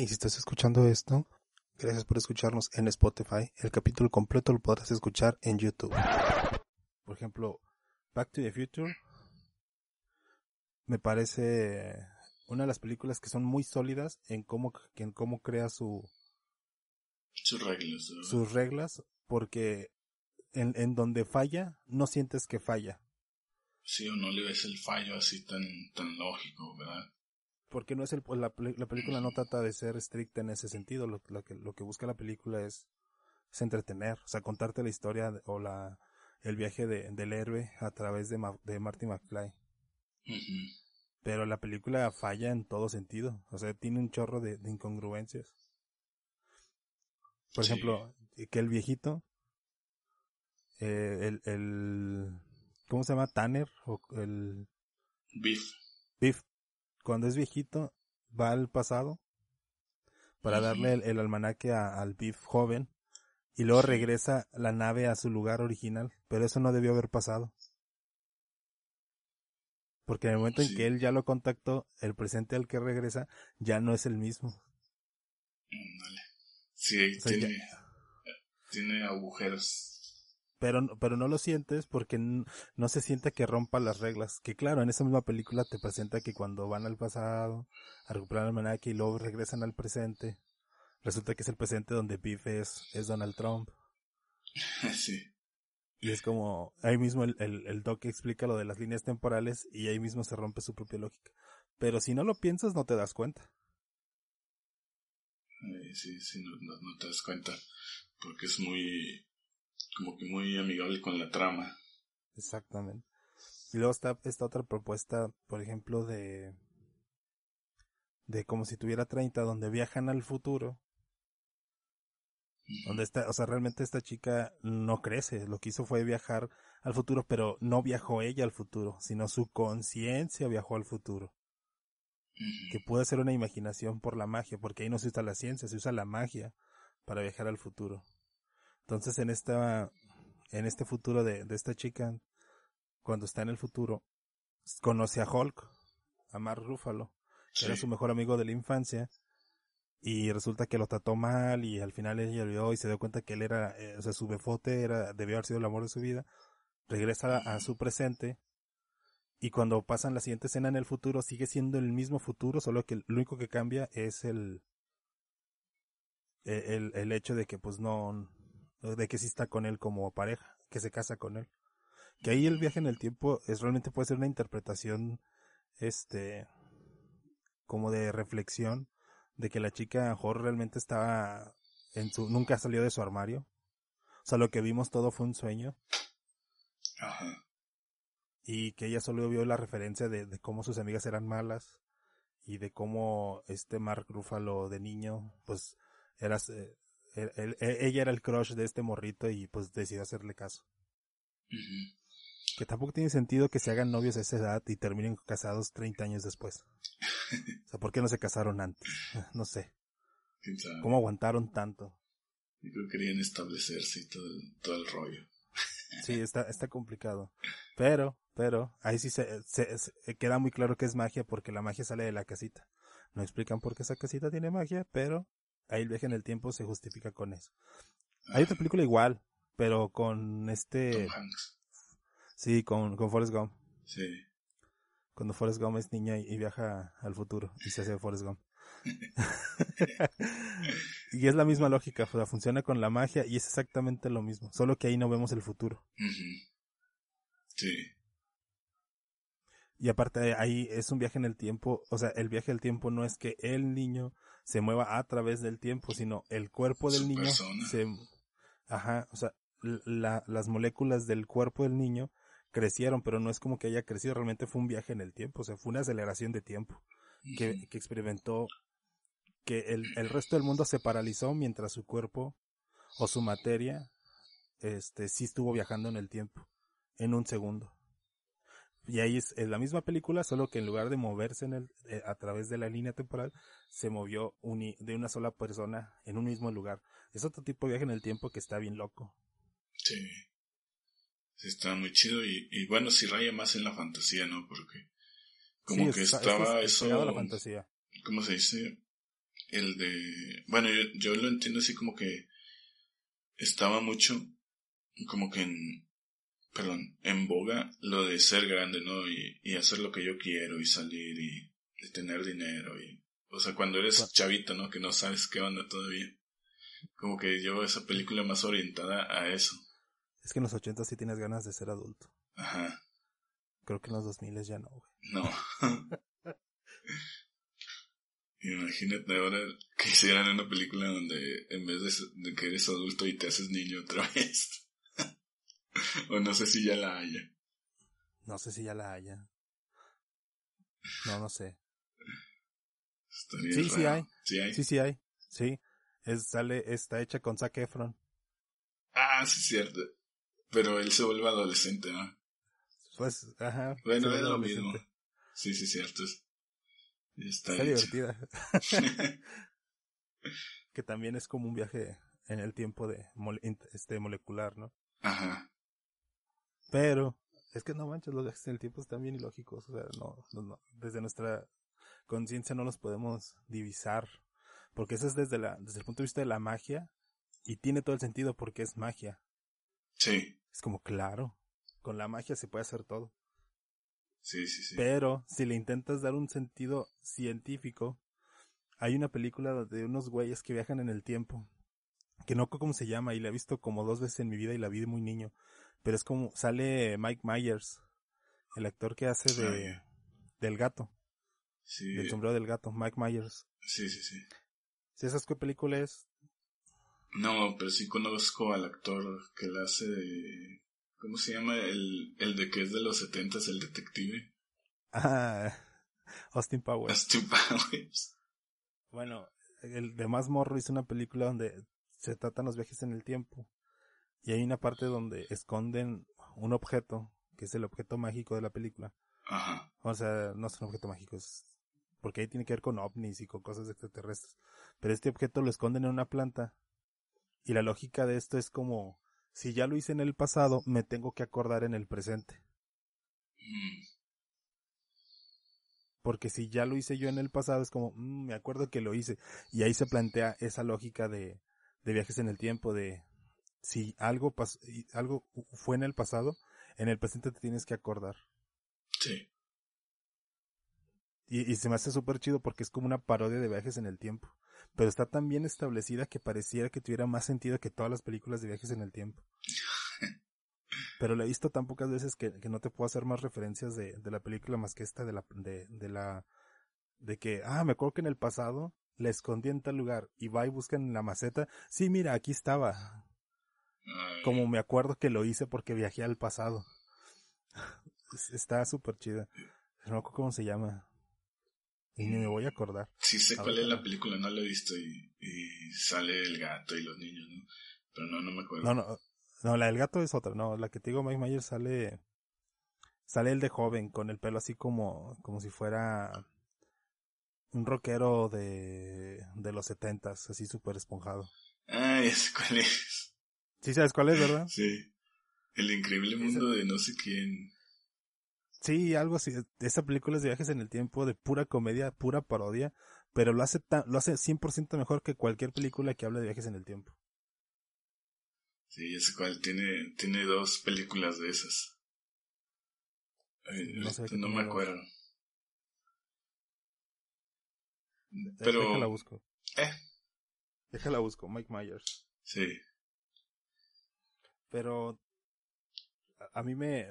Hey, si estás escuchando esto, gracias por escucharnos en Spotify. El capítulo completo lo podrás escuchar en YouTube. Por ejemplo, Back to the Future me parece una de las películas que son muy sólidas en cómo, en cómo crea su, sus reglas. Sus reglas, porque en, en donde falla, no sientes que falla. Sí, o no le ves el fallo así tan, tan lógico, ¿verdad? Porque no es el, la, la, película no trata de ser estricta en ese sentido, lo, lo, que, lo que busca la película es, es entretener, o sea, contarte la historia o la, el viaje de, del héroe a través de, de Marty McFly. Pero la película falla en todo sentido, o sea, tiene un chorro de, de incongruencias. Por ejemplo, que el viejito, eh, el, el, ¿cómo se llama? Tanner, o el... Beef. Beef cuando es viejito, va al pasado para darle el, almanaque al Biff joven y luego regresa la nave a su lugar original, pero eso no debió haber pasado. Porque en el momento en que él ya lo contactó, el presente al que regresa ya no es el mismo. Sí, tiene, tiene agujeros pero, pero no lo sientes porque no, se siente que rompa las reglas. Que claro, en esa misma película te presenta que cuando van al pasado a recuperar el almanaque y luego regresan al presente, resulta que es el presente donde Biff es, es Donald Trump. Sí. Y es como, ahí mismo el, el, el doc explica lo de las líneas temporales y ahí mismo se rompe su propia lógica. Pero si no lo piensas, no te das cuenta. Sí, sí, no, no te das cuenta. Porque es muy, como que muy amigable con la trama. Exactamente. Y luego está esta otra propuesta, por ejemplo, de de como si tuviera 30, donde viajan al futuro. Donde está, o sea, realmente esta chica no crece, lo que hizo fue viajar al futuro, pero no viajó ella al futuro, sino su conciencia viajó al futuro. Que puede ser una imaginación por la magia, porque ahí no se usa la ciencia, se usa la magia para viajar al futuro. Entonces en esta, en este futuro de, de esta chica, cuando está en el futuro, conoce a Hulk, a Mark Ruffalo, que era su mejor amigo de la infancia, y resulta que lo trató mal y al final ella vio y se dio cuenta que él era, eh, o sea, su befote era, debió haber sido el amor de su vida, regresa a, su presente y cuando pasan la siguiente escena en el futuro sigue siendo el mismo futuro, solo que lo único que cambia es el, e, el, el hecho de que pues no, de que sí está con él como pareja, que se casa con él. Que ahí el viaje en el tiempo es realmente puede ser una interpretación, este, como de reflexión, de que la chica mejor realmente estaba en su, nunca salió de su armario. O sea, lo que vimos todo fue un sueño. Ajá. Y que ella solo vio la referencia de, de cómo sus amigas eran malas y de cómo este Mark Ruffalo de niño, pues, era, eh, e, ella era el crush de este morrito y pues decidió hacerle caso. Que tampoco tiene sentido que se hagan novios a esa edad y terminen casados 30 años después. o sea, ¿por qué no se casaron antes? No sé. ¿Cómo aguantaron tanto? Yo creo que querían establecerse y todo, el rollo. sí, está, está complicado. Pero, pero, ahí sí se, se, queda muy claro que es magia porque la magia sale de la casita. No explican por qué esa casita tiene magia, pero ahí el viaje en el tiempo se justifica con eso. Hay otra película igual, pero con este... Tom Hanks. Sí, con, con Forrest Gump. Sí. Cuando Forrest Gump es niña y, viaja al futuro y se hace Forrest Gump. y es la misma lógica, o sea, funciona con la magia y es exactamente lo mismo, solo que ahí no vemos el futuro. Sí. Y aparte ahí es un viaje en el tiempo, o sea, el viaje del tiempo no es que el niño se mueva a través del tiempo, sino el cuerpo del niño se, ajá, o sea, la, las moléculas del cuerpo del niño crecieron, pero no es como que haya crecido, realmente fue un viaje en el tiempo, o sea, fue una aceleración de tiempo que, que experimentó que el, el resto del mundo se paralizó mientras su cuerpo o su materia este sí estuvo viajando en el tiempo en un segundo. Y ahí es, la misma película, solo que en lugar de moverse en el, eh, a través de la línea temporal, se movió de una sola persona en un mismo lugar. Es otro tipo de viaje en el tiempo que está bien loco. Sí. Está muy chido y, bueno, si raya más en la fantasía, ¿no? Porque como que estaba eso... La fantasía. ¿Cómo se dice? el de, bueno, yo, yo lo entiendo así como que estaba mucho, como que en, perdón, en boga lo de ser grande, ¿no? Y, y hacer lo que yo quiero y salir y, y tener dinero y, o sea, cuando eres chavito, ¿no? Que no sabes qué onda todavía. Como que yo esa película más orientada a eso. Es que en los 80 sí tienes ganas de ser adulto. Ajá. Creo que en los 2000 ya no, güey. No. Imagínate ahora que hicieran una película donde en vez de, que eres adulto y te haces niño otra vez. o no sé si ya la haya. No sé si ya la haya. No, no sé. sí, sí hay. Sí hay. Sí, sí hay. Sí. Es, sale, está hecha con Zac Efron. Ah, sí, cierto. Pero él se vuelve adolescente, ¿no? Pues, ajá. Bueno, es lo mismo. Sí, sí, cierto. Está, divertida. que también es como un viaje en el tiempo de este molecular, ¿no? Ajá. Pero es que no manches, los viajes en el tiempo están bien ilógicos, o sea, no, no, desde nuestra conciencia no los podemos divisar, porque eso es desde la desde el punto de vista de la magia y tiene todo el sentido porque es magia. Sí. Es como claro, con la magia se puede hacer todo. Sí, sí, sí. Pero si le intentas dar un sentido científico, hay una película de unos güeyes que viajan en el tiempo, que no sé cómo se llama y la he visto como dos veces en mi vida y la vi de muy niño, pero es como sale Mike Myers, el actor que hace de del gato. Sí. Del sombrero del gato, Mike Myers. Sí, sí, sí. ¿Sí sabes qué película es? No, pero sí conozco al actor que la hace de ¿Cómo se llama el, el de que es de los setentas, el detective? Ah, Austin Powers. Austin Powers. Bueno, el de Más Morro hizo una película donde se tratan los viajes en el tiempo. Y hay una parte donde esconden un objeto, que es el objeto mágico de la película. Ajá. O sea, no es un objeto mágico, es porque ahí tiene que ver con ovnis y con cosas extraterrestres. Pero este objeto lo esconden en una planta. Y la lógica de esto es como si ya lo hice en el pasado, me tengo que acordar en el presente. Porque si ya lo hice yo en el pasado, es como, mm, me acuerdo que lo hice. Y ahí se plantea esa lógica de, de viajes en el tiempo, de si algo, algo fue en el pasado, en el presente te tienes que acordar. Sí. Y, y se me hace súper chido porque es como una parodia de viajes en el tiempo pero está tan bien establecida que pareciera que tuviera más sentido que todas las películas de viajes en el tiempo. Pero la he visto tan pocas veces que, no te puedo hacer más referencias de, la película más que esta de la, de, de la, de que, ah, me acuerdo que en el pasado la escondí en tal lugar y va y busca en la maceta, sí, mira, aquí estaba. Como me acuerdo que lo hice porque viajé al pasado. Está súper chida. No me acuerdo cómo se llama. Y ni me voy a acordar. Sí sé cuál es la película, no la he visto y, y, sale el gato y los niños, ¿no? Pero no, no me acuerdo. No, no, no, la del gato es otra, no, la que te digo Mike Myers sale, sale el de joven, con el pelo así como, como si fuera un rockero de, de los setentas, así súper esponjado. Ah, ya sé cuál es. Sí sabes cuál es, ¿verdad? Sí. El increíble mundo de no sé quién. Sí, algo así. Esa película es de viajes en el tiempo, de pura comedia, pura parodia, pero lo hace, lo hace 100% mejor que cualquier película que hable de viajes en el tiempo. Sí, ese cual tiene, tiene dos películas de esas. no, sé no me acuerdo. Pero... Déjala busco. ¿Eh? Déjala busco, Mike Myers. Sí. Pero a mí me,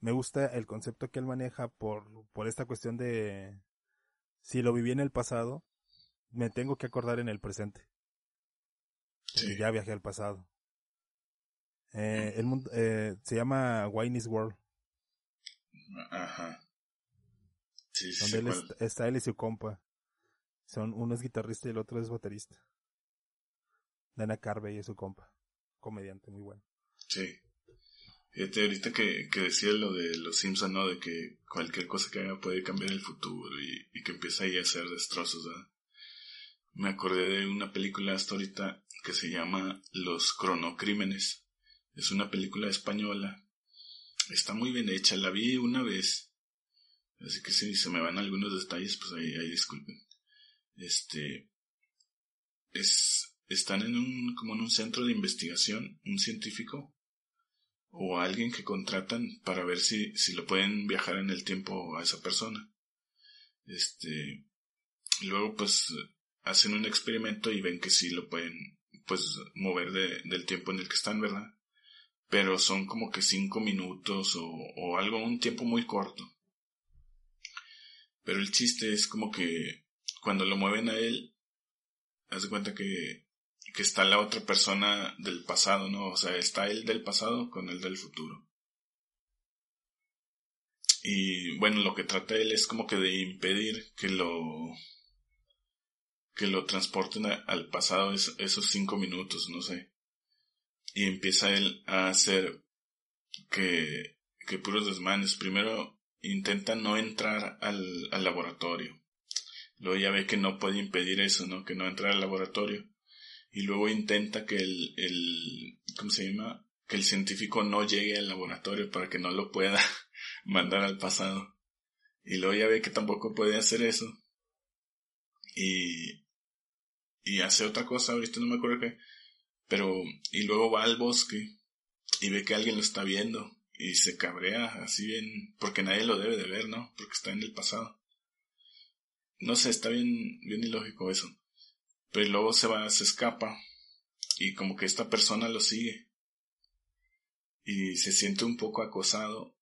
me gusta el concepto que él maneja por, por esta cuestión de si lo viví en el pasado, me tengo que acordar en el presente. Sí. Ya viajé al pasado. Eh, el mundo, eh, se llama Wayne's World. Ajá. Sí, sí, donde él está él y su compa. Son, uno es guitarrista y el otro es baterista. Dana Carvey y su compa. Comediante muy bueno. Sí. Fíjate, ahorita que, que decía lo de los Simpsons, ¿no? De que cualquier cosa que haga puede cambiar el futuro y, que empieza ahí a hacer destrozos, ¿verdad? Me acordé de una película hasta ahorita que se llama Los Cronocrímenes. Es una película española. Está muy bien hecha, la vi una vez. Así que si se me van algunos detalles, pues ahí disculpen. este, es, están en un, como en un centro de investigación, un científico, o alguien que contratan para ver si, si lo pueden viajar en el tiempo a esa persona. Este, luego pues hacen un experimento y ven que sí lo pueden pues mover de, del tiempo en el que están, ¿verdad? Pero son como que cinco minutos o, o algo, un tiempo muy corto. Pero el chiste es como que cuando lo mueven a él, haz de cuenta que que está la otra persona del pasado, ¿no? O sea, está el del pasado con el del futuro. Y bueno, lo que trata él es como que de impedir que lo que lo transporten al pasado esos cinco minutos, no sé. Y empieza él a hacer que, puros desmanes. Primero intenta no entrar al, al laboratorio. Luego ya ve que no puede impedir eso, ¿no? Que no entra al laboratorio y luego intenta que el, el, ¿cómo se llama? Que el científico no llegue al laboratorio para que no lo pueda mandar al pasado. Y luego ya ve que tampoco puede hacer eso. Y, y hace otra cosa, ahorita no me acuerdo qué. Pero, y luego va al bosque y ve que alguien lo está viendo y se cabrea así bien, porque nadie lo debe de ver, ¿no? Porque está en el pasado. No sé, está bien, bien ilógico eso. Pero luego se va, se escapa y como que esta persona lo sigue y se siente un poco acosado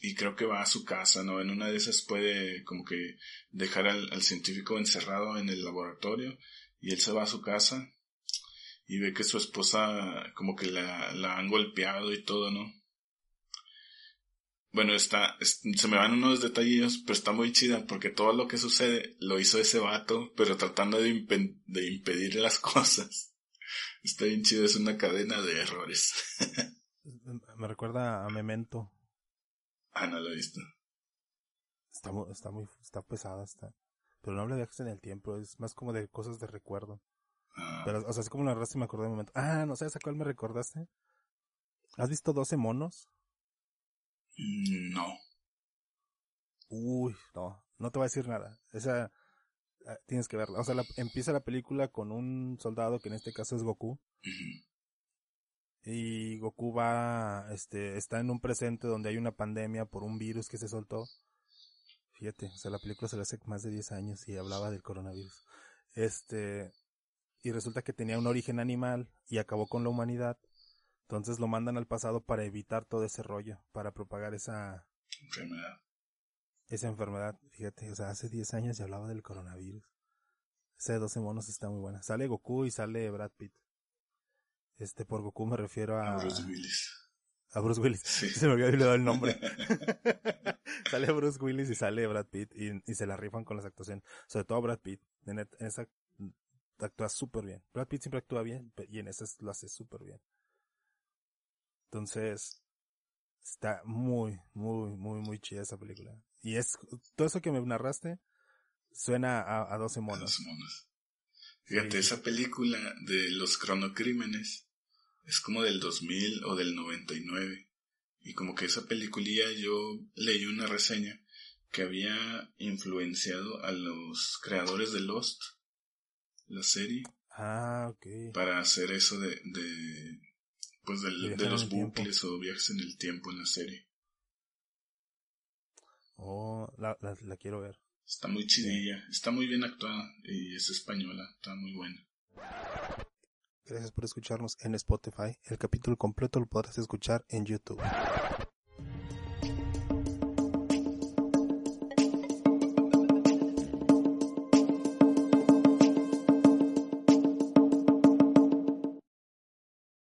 y creo que va a su casa, ¿no? En una de esas puede como que dejar al, científico encerrado en el laboratorio y él se va a su casa y ve que su esposa como que la, la han golpeado y todo, ¿no? Bueno, está, se me van unos detallitos, pero está muy chida porque todo lo que sucede lo hizo ese vato, pero tratando de, de impedir las cosas. Está bien chido, es una cadena de errores. me recuerda a Memento. Ah, no lo he visto. Está, está muy, está pesada, está. Pero no habla de viajes en el tiempo, es más como de cosas de recuerdo. Ah. Pero, o sea, es como la raza me acordé de Memento. Ah, no sabes a cuál me recordaste. ¿Has visto 12 monos? No. Uy, no, no te voy a decir nada. Esa ah, tienes que verla. O sea, empieza la película con un soldado que en este caso es Goku. Y Goku va, este, está en un presente donde hay una pandemia por un virus que se soltó. Fíjate, o sea, la película se le hace más de 10 años y hablaba del coronavirus. Este, y resulta que tenía un origen animal y acabó con la humanidad entonces lo mandan al pasado para evitar todo ese rollo, para propagar esa enfermedad. Esa enfermedad, fíjate, o sea, hace 10 años ya hablaba del coronavirus. Ese de 12 monos está muy buena. Sale Goku y sale Brad Pitt. Este, por Goku me refiero a... A Bruce Willis. A Bruce Willis. Se me olvidó el nombre. sale Bruce Willis y sale Brad Pitt y, y, se la rifan con las actuaciones. Sobre todo Brad Pitt. En, en esa actúa súper bien. Brad Pitt siempre actúa bien y en esa lo hace súper bien. Entonces, está muy, muy, muy, muy chida esa película. Y es, todo eso que me narraste, suena a, a 12 monos. monos. Fíjate, esa película de los cronocrímenes es como del 2000 o del 99. Y como que esa peliculilla yo leí una reseña que había influenciado a los creadores de Lost, la serie. Ah, ok. Para hacer eso de, de pues del, de los bucles o viajes en el tiempo en la serie. Oh, la, la, quiero ver. Está muy chidilla, está muy bien actuada y es española, está muy buena. Gracias por escucharnos en Spotify. El capítulo completo lo podrás escuchar en YouTube.